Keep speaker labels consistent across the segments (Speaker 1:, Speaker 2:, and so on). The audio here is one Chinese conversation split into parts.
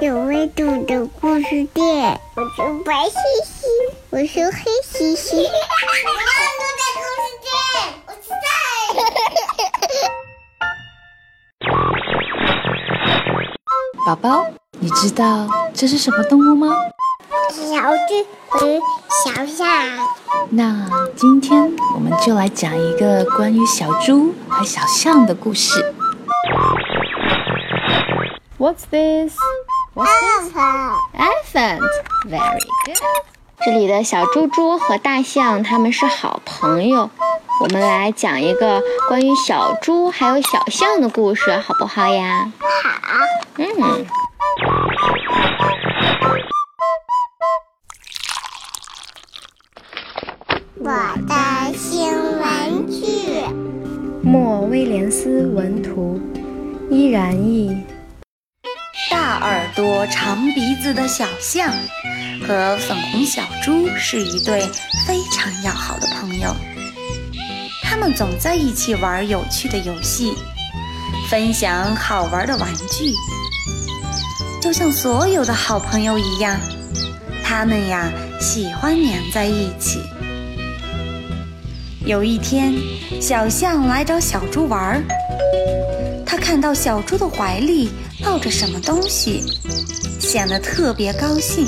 Speaker 1: 有温度的故事店。我是白兮兮，我是黑兮兮。有味道的故事店，我
Speaker 2: 在。宝宝，你知道这是什么动物吗？
Speaker 1: 小猪和小象。
Speaker 2: 那今天我们就来讲一个关于小猪和小象的故事。What's this?
Speaker 1: Elephant.
Speaker 2: Elephant. Very good. 这里的小猪猪和大象他们是好朋友。我们来讲一个关于小猪还有小象的故事，好不好呀？
Speaker 1: 好。
Speaker 2: 嗯。
Speaker 1: 我的新玩具。
Speaker 2: 莫威廉斯文图，依然译。
Speaker 3: 多、长鼻子的小象和粉红小猪是一对非常要好的朋友。他们总在一起玩有趣的游戏，分享好玩的玩具，就像所有的好朋友一样。他们呀，喜欢黏在一起。有一天，小象来找小猪玩，他看到小猪的怀里抱着什么东西，显得特别高兴。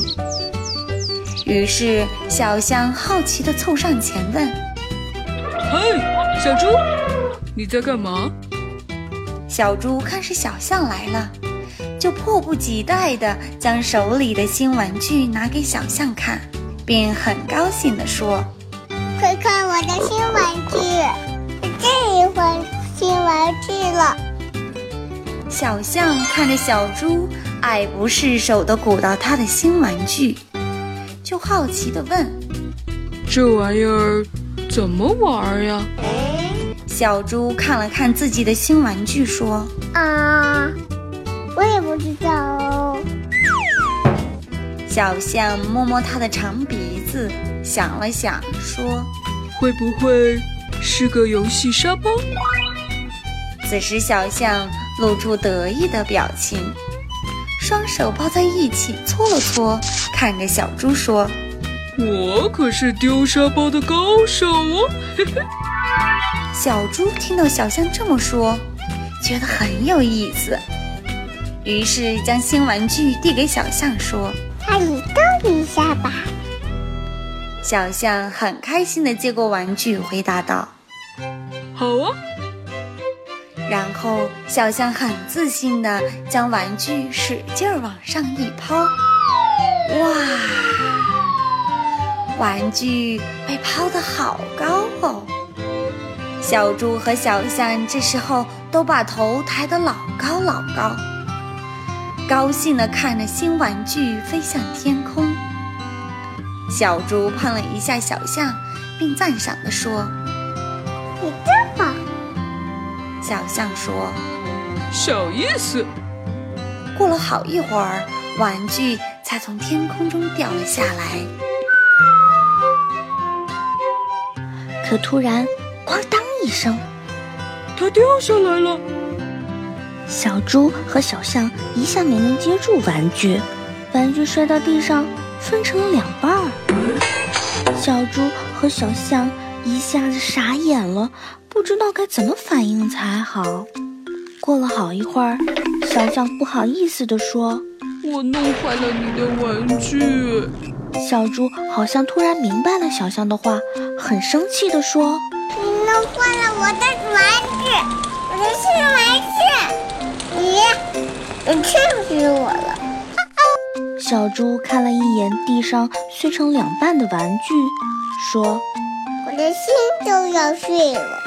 Speaker 3: 于是，小象好奇地凑上前问：“
Speaker 4: 嘿，小猪，你在干嘛？”
Speaker 3: 小猪看是小象来了，就迫不及待地将手里的新玩具拿给小象看，并很高兴地说。
Speaker 1: 快看我的新玩具，这一款新玩具了。
Speaker 3: 小象看着小猪爱不释手地鼓捣他的新玩具，就好奇地问：“
Speaker 4: 这玩意儿怎么玩呀？”
Speaker 3: 小猪看了看自己的新玩具，说：“
Speaker 1: 啊，我也不知道哦。”
Speaker 3: 小象摸摸它的长鼻子，想了想，说：“
Speaker 4: 会不会是个游戏沙包？”
Speaker 3: 此时，小象露出得意的表情，双手抱在一起搓了搓，看着小猪说：“
Speaker 4: 我可是丢沙包的高手哦！”
Speaker 3: 小猪听到小象这么说，觉得很有意思，于是将新玩具递给小象，说。
Speaker 1: 那你动一下吧。
Speaker 3: 小象很开心地接过玩具，回答道：“
Speaker 4: 好啊。”
Speaker 3: 然后小象很自信地将玩具使劲往上一抛，哇！玩具被抛得好高哦！小猪和小象这时候都把头抬得老高老高。高兴地看着新玩具飞向天空，小猪碰了一下小象，并赞赏地说：“小象说：“
Speaker 4: 小意思。”
Speaker 3: 过了好一会儿，玩具才从天空中掉了下来。
Speaker 2: 可突然，咣当一声，
Speaker 4: 它掉下来了。
Speaker 2: 小猪和小象一下没能接住玩具，玩具摔到地上，分成了两半儿。小猪和小象一下子傻眼了，不知道该怎么反应才好。过了好一会儿，小象不好意思地说：“
Speaker 4: 我弄坏了你的玩具。”
Speaker 2: 小猪好像突然明白了小象的话，很生气地说：“
Speaker 1: 你弄坏了我的玩具，我的新玩具。”咦，你气死我了！
Speaker 2: 小猪看了一眼地上碎成两半的玩具，说：“
Speaker 1: 我的心都要碎了。”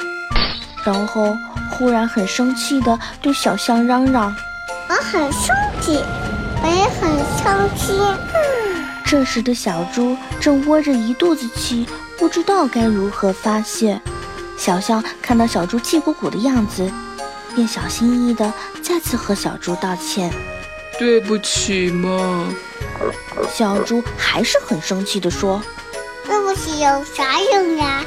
Speaker 2: 然后忽然很生气的对小象嚷嚷：“
Speaker 1: 我很生气，我也很伤心。”
Speaker 2: 这时的小猪正窝着一肚子气，不知道该如何发泄。小象看到小猪气鼓鼓的样子，便小心翼翼的再次和小猪道歉：“
Speaker 4: 对不起嘛。”
Speaker 2: 小猪还是很生气的说：“
Speaker 1: 对不起有啥用呀？”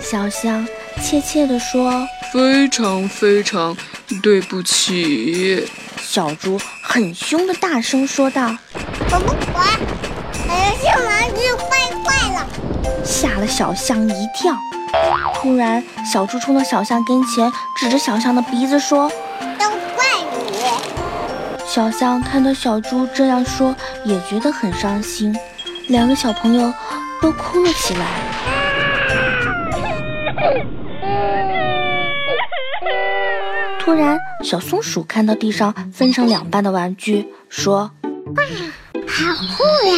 Speaker 2: 小象怯怯地说：“
Speaker 4: 非常非常对不起。”
Speaker 2: 小猪很凶的大声说道：“
Speaker 1: 我不管，我是玩具坏坏了。”
Speaker 2: 吓了小象一跳。突然，小猪冲到小象跟前，指着小象的鼻子说：“
Speaker 1: 都怪你！”
Speaker 2: 小象看到小猪这样说，也觉得很伤心，两个小朋友都哭了起来。突然，小松鼠看到地上分成两半的玩具，说：“
Speaker 1: 哇，好酷呀！”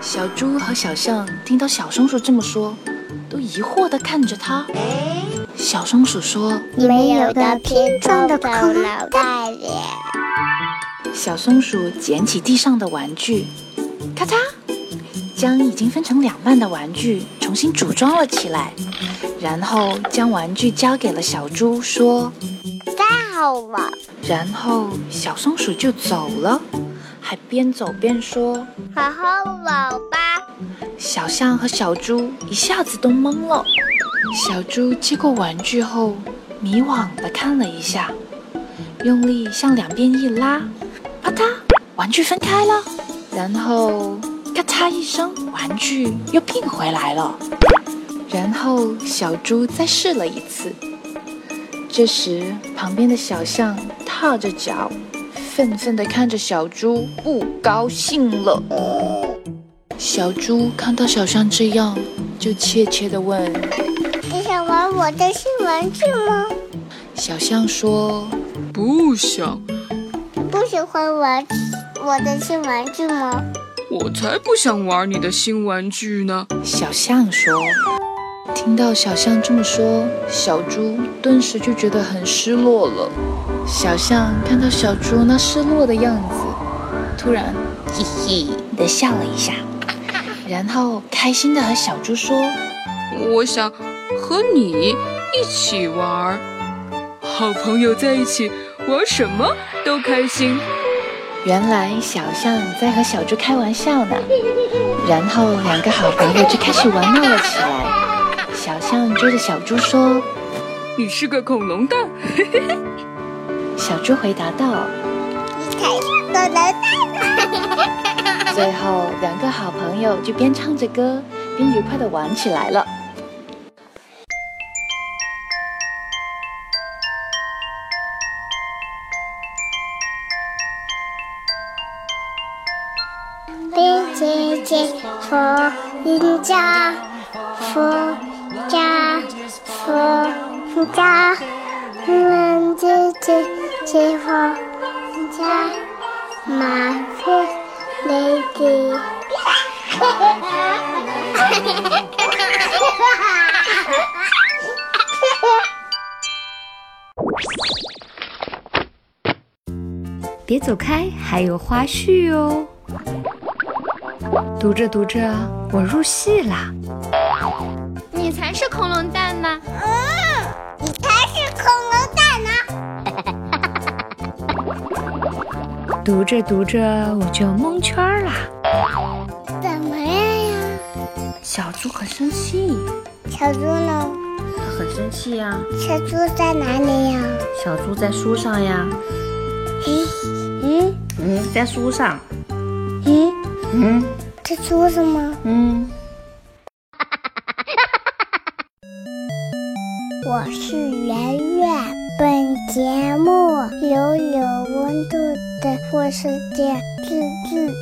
Speaker 5: 小猪和小象听到小松鼠这么说，都疑惑地看着它。小松鼠说：“
Speaker 1: 你们有个偏装的脑袋耶。”
Speaker 5: 小松鼠捡起地上的玩具，咔嚓，将已经分成两半的玩具重新组装了起来，然后将玩具交给了小猪，说：“
Speaker 1: 太好了。”
Speaker 5: 然后小松鼠就走了。还边走边说：“
Speaker 1: 好好玩吧。”
Speaker 5: 小象和小猪一下子都懵了。小猪接过玩具后，迷惘地看了一下，用力向两边一拉，啪嗒，玩具分开了。然后咔嚓一声，玩具又变回来了。然后小猪再试了一次。这时，旁边的小象踏着脚。愤愤地看着小猪，不高兴了。小猪看到小象这样，就怯怯地问：“
Speaker 1: 你想玩我的新玩具吗？”
Speaker 5: 小象说：“
Speaker 4: 不想。”
Speaker 1: 不喜欢玩我的新玩具吗？
Speaker 4: 我才不想玩你的新玩具呢。
Speaker 5: 小象说。听到小象这么说，小猪顿时就觉得很失落了。小象看到小猪那失落的样子，突然嘿嘿的笑了一下，然后开心的和小猪说：“
Speaker 4: 我想和你一起玩，好朋友在一起玩什么都开心。”
Speaker 5: 原来小象在和小猪开玩笑呢，然后两个好朋友就开始玩闹了起来。小象追着小猪说：“
Speaker 4: 你是个恐龙蛋。”
Speaker 5: 小猪回答道：“
Speaker 1: 你才是恐龙蛋呢。”
Speaker 5: 最后，两个好朋友就边唱着歌，边愉快的玩起来了。
Speaker 1: 边姐姐，佛人家，佛。家父家，问姐姐姐夫家，马飞雷迪。
Speaker 6: 别走开，还有花絮哦！读着读着，我入戏啦。
Speaker 7: 你才是恐龙蛋呢！
Speaker 1: 嗯，你才是恐龙蛋
Speaker 6: 呢！读着读着我就蒙圈啦。
Speaker 1: 怎么样呀？
Speaker 2: 小猪很生气。
Speaker 1: 小猪呢？
Speaker 2: 它很生气呀。
Speaker 1: 小猪在哪里呀？
Speaker 2: 小猪在书上呀。
Speaker 1: 嗯嗯
Speaker 2: 嗯，在书上。
Speaker 1: 嗯嗯，在树上吗？
Speaker 2: 嗯。
Speaker 1: 我是圆圆，本节目由有温度的故事店自制